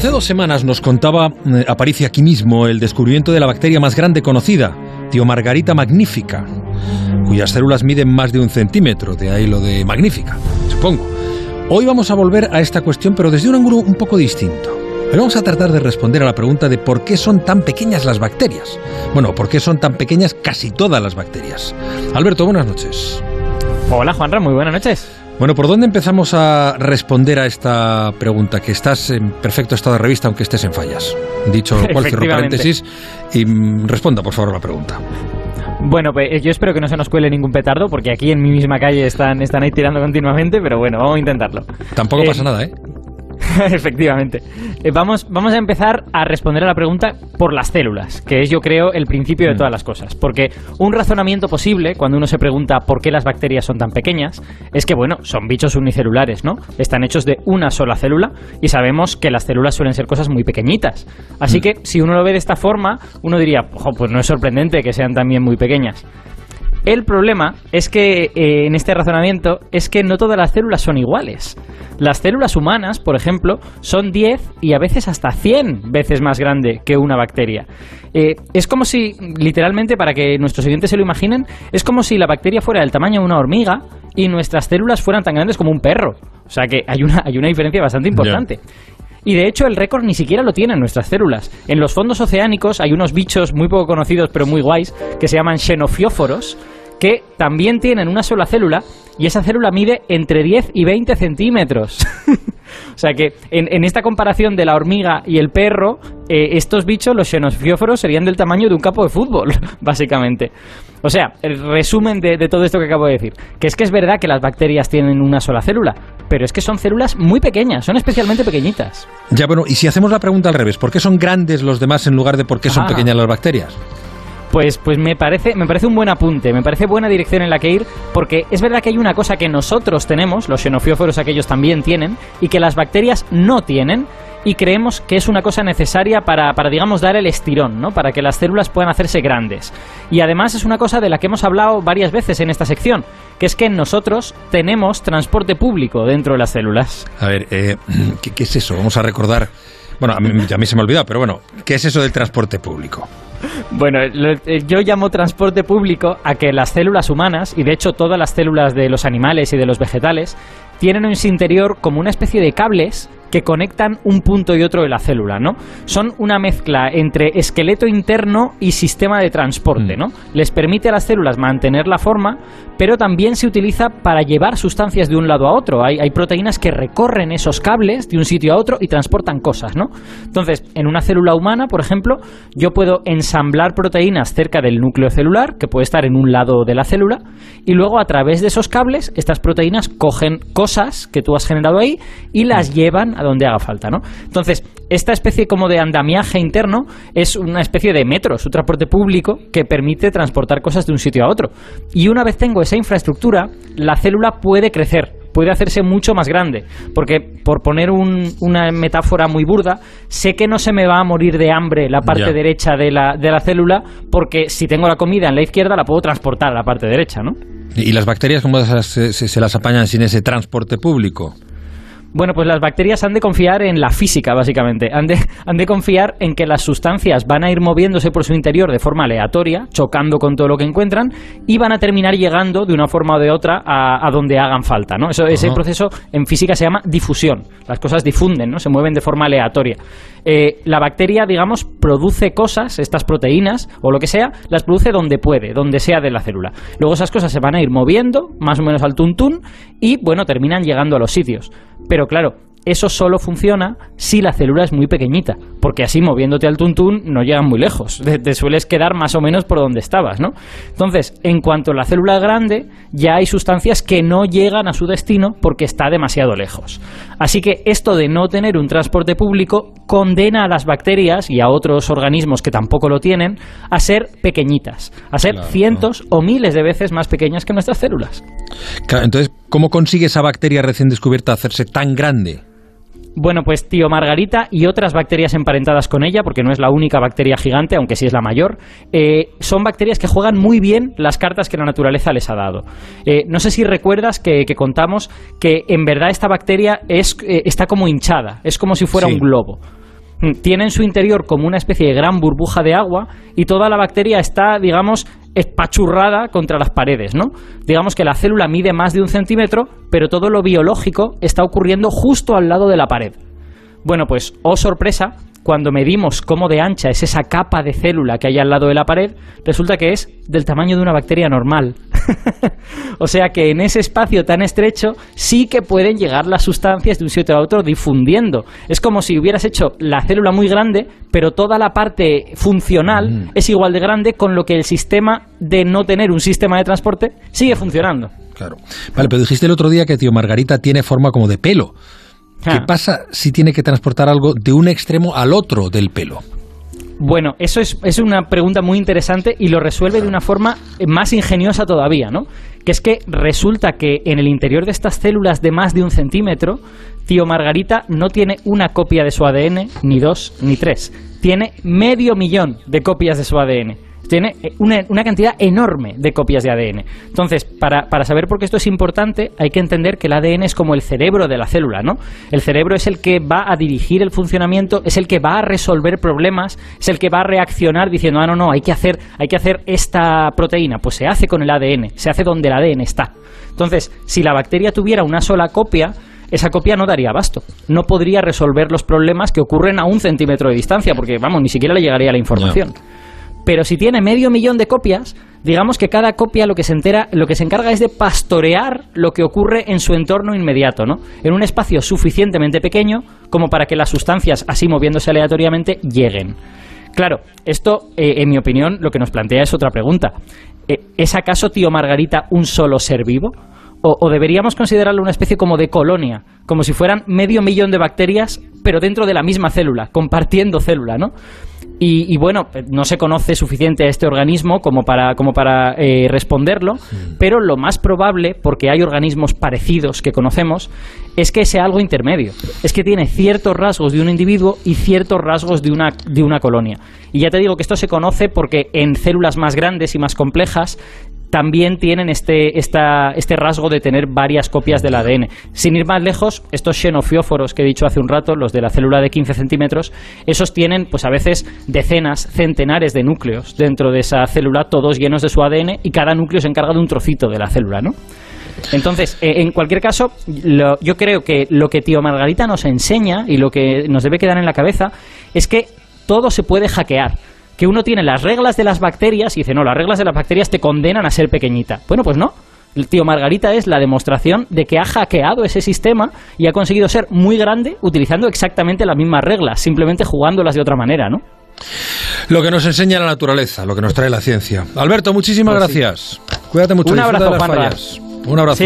Hace dos semanas nos contaba, eh, aparece aquí mismo, el descubrimiento de la bacteria más grande conocida, Margarita magnífica, cuyas células miden más de un centímetro, de ahí lo de magnífica, supongo. Hoy vamos a volver a esta cuestión, pero desde un ángulo un poco distinto. Pero vamos a tratar de responder a la pregunta de por qué son tan pequeñas las bacterias. Bueno, por qué son tan pequeñas casi todas las bacterias. Alberto, buenas noches. Hola Juanra, muy buenas noches. Bueno, ¿por dónde empezamos a responder a esta pregunta? Que estás en perfecto estado de revista aunque estés en fallas. Dicho lo cual, cierro paréntesis y mm, responda por favor la pregunta. Bueno, pues eh, yo espero que no se nos cuele ningún petardo, porque aquí en mi misma calle están, están ahí tirando continuamente, pero bueno, vamos a intentarlo. Tampoco pasa eh, nada, ¿eh? Efectivamente. Eh, vamos, vamos a empezar a responder a la pregunta por las células, que es yo creo el principio de mm. todas las cosas. Porque un razonamiento posible, cuando uno se pregunta por qué las bacterias son tan pequeñas, es que, bueno, son bichos unicelulares, ¿no? Están hechos de una sola célula y sabemos que las células suelen ser cosas muy pequeñitas. Así mm. que si uno lo ve de esta forma, uno diría, ojo, pues no es sorprendente que sean también muy pequeñas. El problema es que eh, en este razonamiento es que no todas las células son iguales. Las células humanas, por ejemplo, son 10 y a veces hasta 100 veces más grande que una bacteria. Eh, es como si, literalmente, para que nuestros oyentes se lo imaginen, es como si la bacteria fuera del tamaño de una hormiga y nuestras células fueran tan grandes como un perro. O sea que hay una, hay una diferencia bastante importante. Y de hecho el récord ni siquiera lo tienen nuestras células. En los fondos oceánicos hay unos bichos muy poco conocidos pero muy guays que se llaman xenofióforos que también tienen una sola célula y esa célula mide entre 10 y 20 centímetros. o sea que en, esta comparación de la hormiga y el perro, eh, estos bichos, los xenofióforos, serían del tamaño de un campo de fútbol, básicamente. O sea, el resumen de, de, todo esto que acabo de decir, que es que es verdad que las bacterias tienen una sola célula, pero es que son células muy pequeñas, son especialmente pequeñitas. Ya, bueno, y si hacemos la pregunta al revés, ¿por qué son grandes los demás en lugar de por qué son ah. pequeñas las bacterias? Pues, pues me, parece, me parece un buen apunte, me parece buena dirección en la que ir, porque es verdad que hay una cosa que nosotros tenemos, los xenofióforos aquellos también tienen, y que las bacterias no tienen, y creemos que es una cosa necesaria para, para, digamos, dar el estirón, ¿no? Para que las células puedan hacerse grandes. Y además es una cosa de la que hemos hablado varias veces en esta sección, que es que nosotros tenemos transporte público dentro de las células. A ver, eh, ¿qué, ¿qué, es eso? Vamos a recordar. Bueno, a mí, a mí se me ha olvidado, pero bueno, ¿qué es eso del transporte público? Bueno, eh, yo llamo transporte público a que las células humanas, y de hecho todas las células de los animales y de los vegetales, tienen en su interior como una especie de cables que conectan un punto y otro de la célula, ¿no? Son una mezcla entre esqueleto interno y sistema de transporte, mm. ¿no? Les permite a las células mantener la forma, pero también se utiliza para llevar sustancias de un lado a otro. Hay, hay proteínas que recorren esos cables de un sitio a otro y transportan cosas, ¿no? Entonces, en una célula humana, por ejemplo, yo puedo ensamblar proteínas cerca del núcleo celular, que puede estar en un lado de la célula, y luego a través de esos cables, estas proteínas cogen cosas que tú has generado ahí y las mm. llevan a donde haga falta, ¿no? Entonces, esta especie como de andamiaje interno es una especie de metros, un transporte público que permite transportar cosas de un sitio a otro. Y una vez tengo esa infraestructura, la célula puede crecer, puede hacerse mucho más grande. Porque, por poner una metáfora muy burda, sé que no se me va a morir de hambre la parte derecha de la, de la célula, porque si tengo la comida en la izquierda, la puedo transportar a la parte derecha, ¿no? ¿Y las bacterias cómo se las apañan sin ese transporte público? Bueno, pues las bacterias han de confiar en la física, básicamente. Han de, han de confiar en que las sustancias van a ir moviéndose por su interior de forma aleatoria, chocando con todo lo que encuentran, y van a terminar llegando de una forma o de otra a, donde hagan falta, ¿no? Eso, ese proceso en física se llama difusión. Las cosas difunden, ¿no? Se mueven de forma aleatoria. Eh, la bacteria, digamos, produce cosas, estas proteínas o lo que sea, las produce donde puede, donde sea de la célula. Luego esas cosas se van a ir moviendo, más o menos al tuntún, y bueno, terminan llegando a los sitios. Pero claro, eso solo funciona si la célula es muy pequeñita, porque así moviéndote al tuntún no llegan muy lejos, te, sueles quedar más o menos por donde estabas, ¿no? Entonces, en cuanto la célula grande, ya hay sustancias que no llegan a su destino porque está demasiado lejos. Así que esto de no tener un transporte público condena a las bacterias y a otros organismos que tampoco lo tienen a ser pequeñitas, a ser cientos o miles de veces más pequeñas que nuestras células. entonces, ¿cómo consigue esa bacteria recién descubierta hacerse tan grande? Bueno, pues tío Margarita y otras bacterias emparentadas con ella, porque no es la única bacteria gigante, aunque sí es la mayor, eh, son bacterias que juegan muy bien las cartas que la naturaleza les ha dado. Eh, no sé si recuerdas que, contamos que en verdad esta bacteria es, eh, está como hinchada, es como si fuera un globo. mm, tiene en su interior como una especie de gran burbuja de agua y toda la bacteria está, digamos, espachurrada contra las paredes, ¿no? Digamos que la célula mide más de un centímetro, pero todo lo biológico está ocurriendo justo al lado de la pared. Bueno, pues, oh sorpresa, cuando medimos cómo de ancha es esa capa de célula que hay al lado de la pared, resulta que es del tamaño de una bacteria normal. o sea que en ese espacio tan estrecho sí que pueden llegar las sustancias de un sitio a otro difundiendo. Es como si hubieras hecho la célula muy grande, pero toda la parte funcional mm. es igual de grande, con lo que el sistema de no tener un sistema de transporte sigue funcionando. Claro. Vale, pero dijiste el otro día que tío Margarita tiene forma como de pelo. ¿Qué ah. pasa si tiene que transportar algo de un extremo al otro del pelo? Bueno, eso es, es, una pregunta muy interesante y lo resuelve de una forma más ingeniosa todavía, ¿no? Que es que resulta que en el interior de estas células de más de un centímetro, tío Margarita no tiene una copia de su ADN, ni dos, ni tres. Tiene medio millón de copias de su ADN tiene eh, una, cantidad enorme de copias de ADN. Entonces, para, para, saber por qué esto es importante, hay que entender que el ADN es como el cerebro de la célula, ¿no? El cerebro es el que va a dirigir el funcionamiento, es el que va a resolver problemas, es el que va a reaccionar diciendo, ah, no, no, hay que hacer, hay que hacer esta proteína. Pues se hace con el ADN, se hace donde el ADN está. Entonces, si la bacteria tuviera una sola copia, esa copia no daría abasto. No podría resolver los problemas que ocurren a un centímetro de distancia, porque, vamos, ni siquiera le llegaría la información. Pero si tiene medio millón de copias, digamos que cada copia lo que se entera, lo que se encarga es de pastorear lo que ocurre en su entorno inmediato, ¿no? En un espacio suficientemente pequeño como para que las sustancias, así moviéndose aleatoriamente, lleguen. Claro, esto, eh, en mi opinión, lo que nos plantea es otra pregunta. Eh, ¿Es acaso, tío Margarita, un solo ser vivo? o, deberíamos considerarlo una especie como de colonia, como si fueran medio millón de bacterias, pero dentro de la misma célula, compartiendo célula, ¿no? Y, bueno, no se conoce suficiente a este organismo como para, como para eh, responderlo, pero lo más probable, porque hay organismos parecidos que conocemos, es que sea algo intermedio. Es que tiene ciertos rasgos de un individuo y ciertos rasgos de una, de una colonia. Y ya te digo que esto se conoce porque en células más grandes y más complejas también tienen este, esta, este rasgo de tener varias copias del ADN. Sin ir más lejos, estos xenofióforos que he dicho hace un rato, los de la célula de 15 centímetros, esos tienen pues a veces decenas, centenares de núcleos dentro de esa célula, todos llenos de su ADN, y cada núcleo se encarga de un trocito de la célula, ¿no? Entonces, eh, en cualquier caso, yo creo que lo que tío Margarita nos enseña y lo que nos debe quedar en la cabeza es que todo se puede hackear que uno tiene las reglas de las bacterias y dice, no, las reglas de las bacterias te condenan a ser pequeñita. Bueno, pues no. El tío Margarita es la demostración de que ha hackeado ese sistema y ha conseguido ser muy grande utilizando exactamente las mismas reglas, simplemente jugándolas de otra manera, ¿no? Lo que nos enseña la naturaleza, lo que nos trae la ciencia. Alberto, muchísimas pues gracias. Cuídate mucho. Un abrazo, Un abrazo.